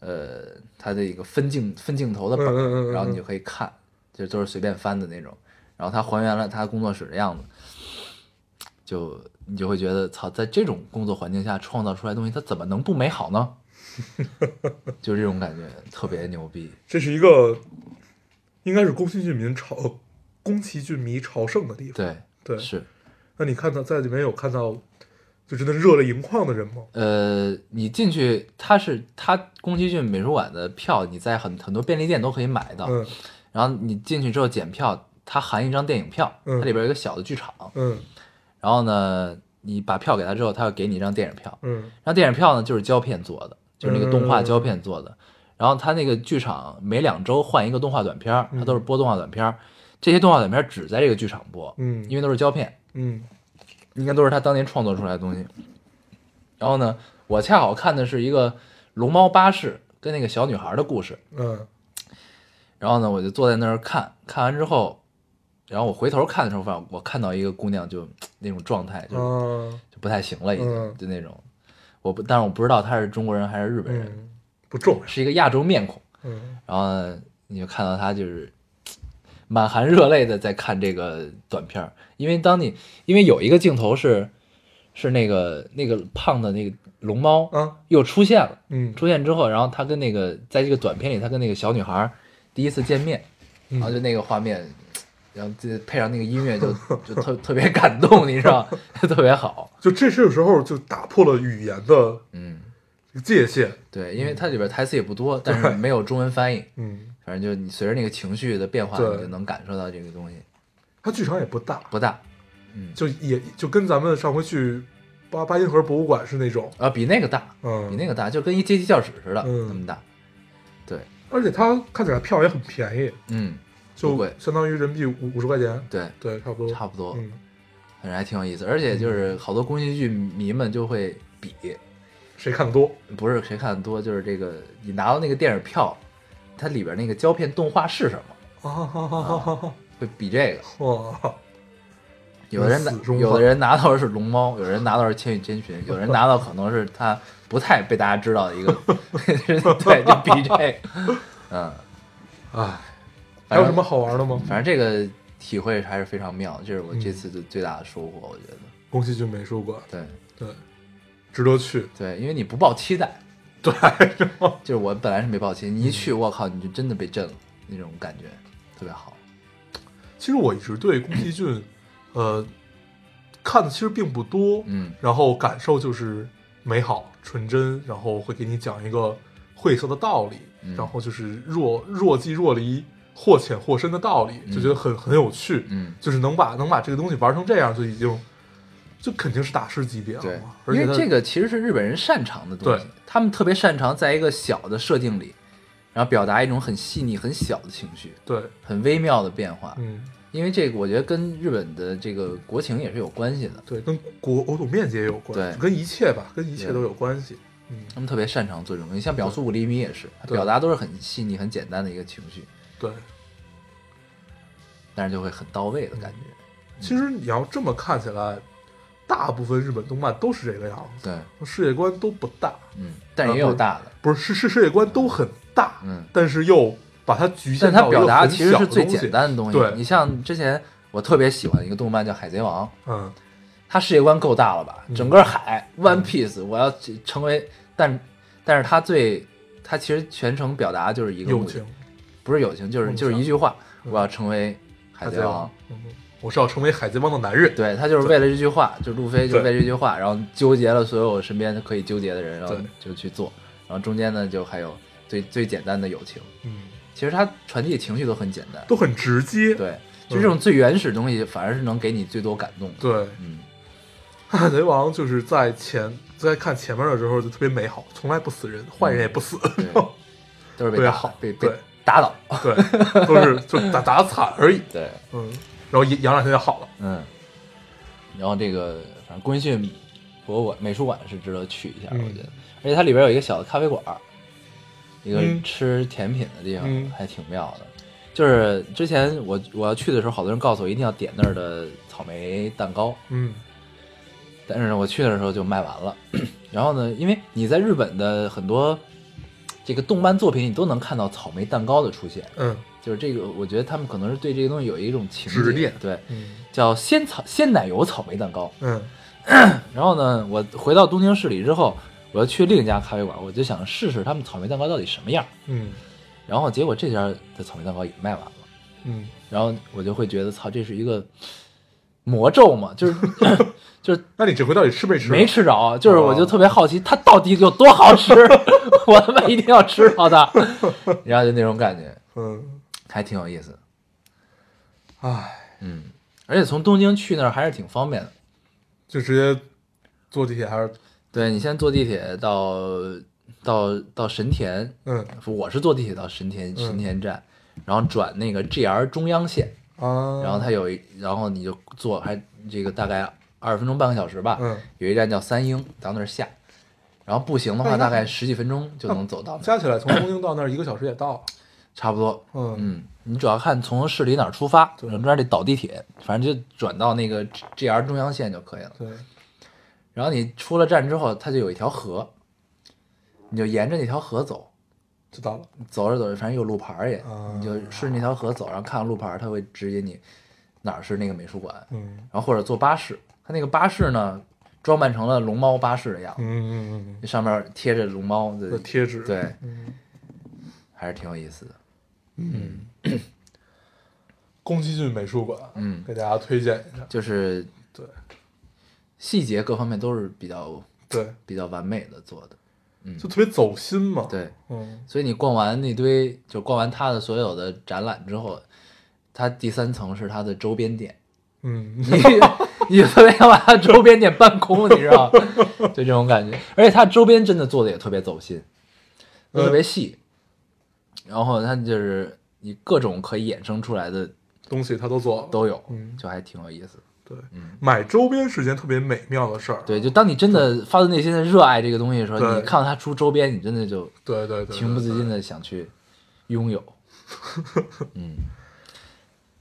呃，他的一个分镜分镜头的本然后你就可以看，就都是随便翻的那种，然后他还原了他工作室的样子，就你就会觉得操，在这种工作环境下创造出来的东西，他怎么能不美好呢？就这种感觉，特别牛逼。这是一个应该是宫崎骏民朝宫崎骏迷朝圣的地方。对，对，是，那你看到在里面有看到就真的热泪盈眶的人吗？呃，你进去，他是他宫崎骏美术馆的票，你在很很多便利店都可以买到。嗯然后你进去之后检票，它含一张电影票，嗯它里边有一个小的剧场。嗯然后呢，你把票给他之后，他要给你一张电影票。嗯然后电影票呢就是胶片做的，就是那个动画嗯胶片做的。然后他那个剧场每两周换一个动画短片儿，它都是播动画短片儿。这些动画短片只在这个剧场播，嗯因为都是胶片，嗯应该都是他当年创作出来的东西。然后呢，我恰好看的是一个龙猫巴士跟那个小女孩的故事。嗯然后呢，我就坐在那儿看，看完之后，然后我回头看的时候，发现我看到一个姑娘就那种状态，就啊就不太行了，已经、嗯就那种。我不，但是我不知道她是中国人还是日本人，嗯，不重要。是一个亚洲面孔。嗯然后呢，你就看到她就是满含热泪的在看这个短片儿，因为当你因为有一个镜头是是那个那个胖的那个龙猫啊，又出现了。嗯。出现之后，然后他跟那个在这个短片里，他跟那个小女孩第一次见面，嗯。然后就那个画面，然后这配上那个音乐就就特特别感动，你知道，特别好。就这这个时候就打破了语言的嗯，界限。对，因为它里边台词也不多，但是没有中文翻译，嗯，反正就你随着那个情绪的变化，你就能感受到这个东西。它剧场也不大，不大，嗯，就也就跟咱们上回去八八音盒博物馆是那种，啊比那个大，嗯，比那个大，就跟一阶梯教室似的嗯那么大。对，而且它看起来票也很便宜，嗯，就相当于人民币五五十块钱，对，对，差不多，差不多，嗯，反正还挺有意思。而且就是好多宫崎骏迷们就会比，谁看的多？不是谁看的多，就是这个你拿到那个电影票，它里边那个胶片动画是什么！会比这个。哇，有的人拿，有的人拿到的是龙猫，有人拿到的是千与千寻，有人拿到可能是他不太被大家知道的一个，对，就比这个，嗯，哎，还有什么好玩的吗？反正这个体会还是非常妙，这是我嗯这次的最大的收获，我觉得，宫崎骏美术馆，对。对，值得去。对，因为你不抱期待，对，就是我本来是没抱期，你一去，我靠，你就真的被震了，那种感觉特别好，其实我一直对宫崎骏，呃，看的其实并不多，嗯然后感受就是美好、纯真，然后会给你讲一个晦涩的道理，嗯然后就是若若即若离、或浅或深的道理，就觉得很很有趣。嗯，就是能把能把这个东西玩成这样，就已经就肯定是大师级别了对嘛。，而且因为这个其实是日本人擅长的东西，他们特别擅长在一个小的设定里，然后表达一种很细腻、很小的情绪，对，很微妙的变化。嗯，因为这个，我觉得跟日本的这个国情也是有关系的，对，跟国国土面积也有关，系跟一切吧，跟一切都有关系。嗯，他们特别擅长做这种东西。像表速五厘米也是，表达都是很细腻、很简单的一个情绪，对。但是就会很到位的感觉。其实你要这么看起来，大部分日本动漫都是这个样子，对，世界观都不大，嗯，但是也有大的，不是是是世界观都很大，嗯，但是又把它局限但它表达很其实是最简单的东西。对。你像之前我特别喜欢的一个动漫叫《海贼王》，嗯，它世界观够大了吧？嗯。整个海 One Piece，我要成为，但但是它最，它其实全程表达就是一个友情，不是友情，就是就是一句话，嗯。我要成为海贼王。海贼王。，嗯，我是要成为海贼王的男人，对他就是为了这句话，就路飞就为这句话，然后纠结了所有身边可以纠结的人，然后就去做，然后中间呢就还有最最简单的友情，嗯，其实他传递的情绪都很简单，都很直接，对，就这种最原始的东西反而是能给你最多感动的，对，嗯，海贼王就是在前在看前面的时候就特别美好，从来不死人，坏人也不死，对，都是被打好被被打倒，对，都是就打 打惨而已，对，嗯，然后养养两天就好了，嗯，然后这个反正宫崎骏博物馆美术馆是值得去一下，嗯。我觉得，而且它里边有一个小的咖啡馆儿，一个嗯吃甜品的地方，嗯。还挺妙的。就是之前我我要去的时候，好多人告诉我一定要点那儿的草莓蛋糕，嗯。但是呢，我去的时候就卖完了。然后呢，因为你在日本的很多这个动漫作品，你都能看到草莓蛋糕的出现，嗯就是这个，我觉得他们可能是对这个东西有一种情执念，对，嗯叫鲜草鲜奶油草莓蛋糕。嗯然后呢，我回到东京市里之后，我要去另一家咖啡馆，我就想试试他们草莓蛋糕到底什么样。嗯然后结果这家的草莓蛋糕也卖完了，嗯，然后我就会觉得，操，这是一个魔咒嘛，就是 就是那你这回到底吃没吃？没吃着，就是我就特别好奇它到底有多好吃，我他妈一定要吃到它，然后就那种感觉，嗯，还挺有意思。唉，嗯，而且从东京去那儿还是挺方便的。就直接坐地铁还是？对你先坐地铁到到到神田，嗯。我是坐地铁到神田嗯。神田站，然后转那个 JR 中央线，啊，然后它有一，然后你就坐还这个大概二十分钟半个小时吧，嗯。有一站叫三英，到那儿下，然后步行的话大概十几分钟就能走到加起来从东京到那儿一个小时也到了，差不多。嗯。嗯，你主要看从市里哪儿出发，对。中间得倒地铁，反正就转到那个 G R 中央线就可以了。对，然后你出了站之后，它就有一条河，你就沿着那条河走，知道了，走着走着，反正有路牌儿也，啊。你就顺着那条河走，然后看路牌儿，它会指引你哪儿是那个美术馆，嗯。然后或者坐巴士，它那个巴士呢装扮成了龙猫巴士的样子，嗯嗯那上面贴着龙猫嗯，的，贴纸，对，嗯，还是挺有意思的。宫崎骏美术馆，嗯。给大家推荐一下，就是对。细节各方面都是比较对，比较完美的做的，嗯。就特别走心嘛，，对，嗯，所以你逛完那堆，就逛完他的所有的展览之后，他第三层是他的周边店，嗯，你你特别想把他周边店搬空，你知道吗？就这种感觉。而且他周边真的做的也特别走心，特别细。然后他就是你各种可以衍生出来的东西他都做，都有，嗯。就还挺有意思。的。对，买周边是件特别美妙的事儿，对，就当你真的发自内心的热爱这个东西的时候，你看到他出周边，你真的就对对对，情不自禁的，的想去拥有。嗯，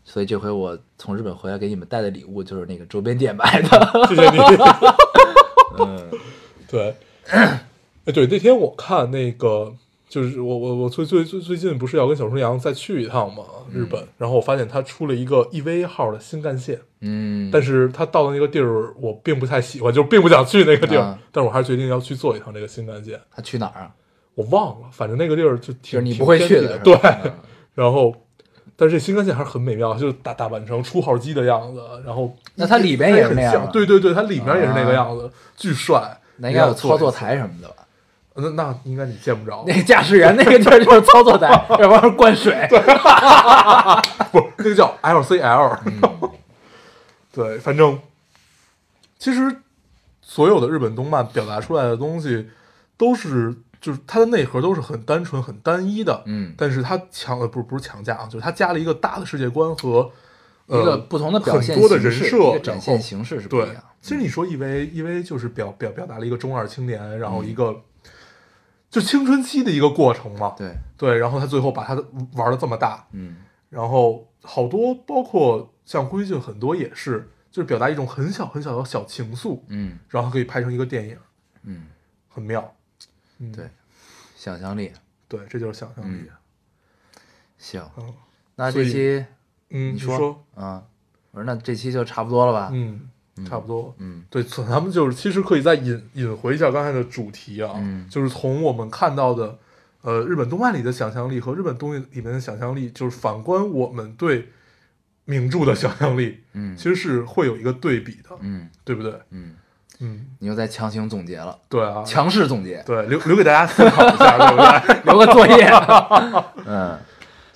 所以这回我从日本回来给你们带的礼物就是那个周边店买的。谢谢你，嗯。对，哎对，那天我看那个。就是我我我最最最最近不是要跟小春阳再去一趟嘛，日本，然后我发现他出了一个 EVA 号的新干线，嗯，但是他到的那个地儿我并不太喜欢，就是并不想去那个地儿，啊但是我还是决定要去坐一趟这个新干线。他去哪儿啊？我忘了，反正那个地儿就挺就是你不会去的，对。嗯然后，但是这新干线还是很美妙，就是大大阪城出号机的样子，然后那它里边也是那样对对对，它里面也是那个样子，巨帅。那应该有操作台什么的吧？那那应该你见不着，那驾驶员那个地儿就是操作台，要不然灌水。不是那个叫 LCL。对，反正其实所有的日本动漫表达出来的东西都是，就是它的内核都是很单纯、很单一的。嗯但是它强呃不是不是强加啊，就是它加了一个大的世界观和呃一个不同的表现很多的人设，展现形式是不一对样。，其实你说 EVA EVA 就是表表表达了一个中二青年，然后嗯一个、就青春期的一个过程嘛。对，对，然后他最后把他玩的这么大，嗯。然后好多包括像宫崎骏很多也是，就是表达一种很小很小的小情愫，嗯。然后可以拍成一个电影，嗯，很妙。嗯，对。想象力。对，这就是想象力。行。嗯。那这期嗯，你说。啊，我说那这期就差不多了吧？嗯，差不多。嗯对，咱们就是其实可以再引引回一下刚才的主题啊，嗯就是从我们看到的，呃，日本动漫里的想象力和日本东西里面的想象力，就是反观我们对名著的想象力，嗯其实是会有一个对比的，嗯对不对？嗯，嗯，你又在强行总结了，对啊，强势总结，对，留留给大家思考一下，对不对？留个作业。嗯，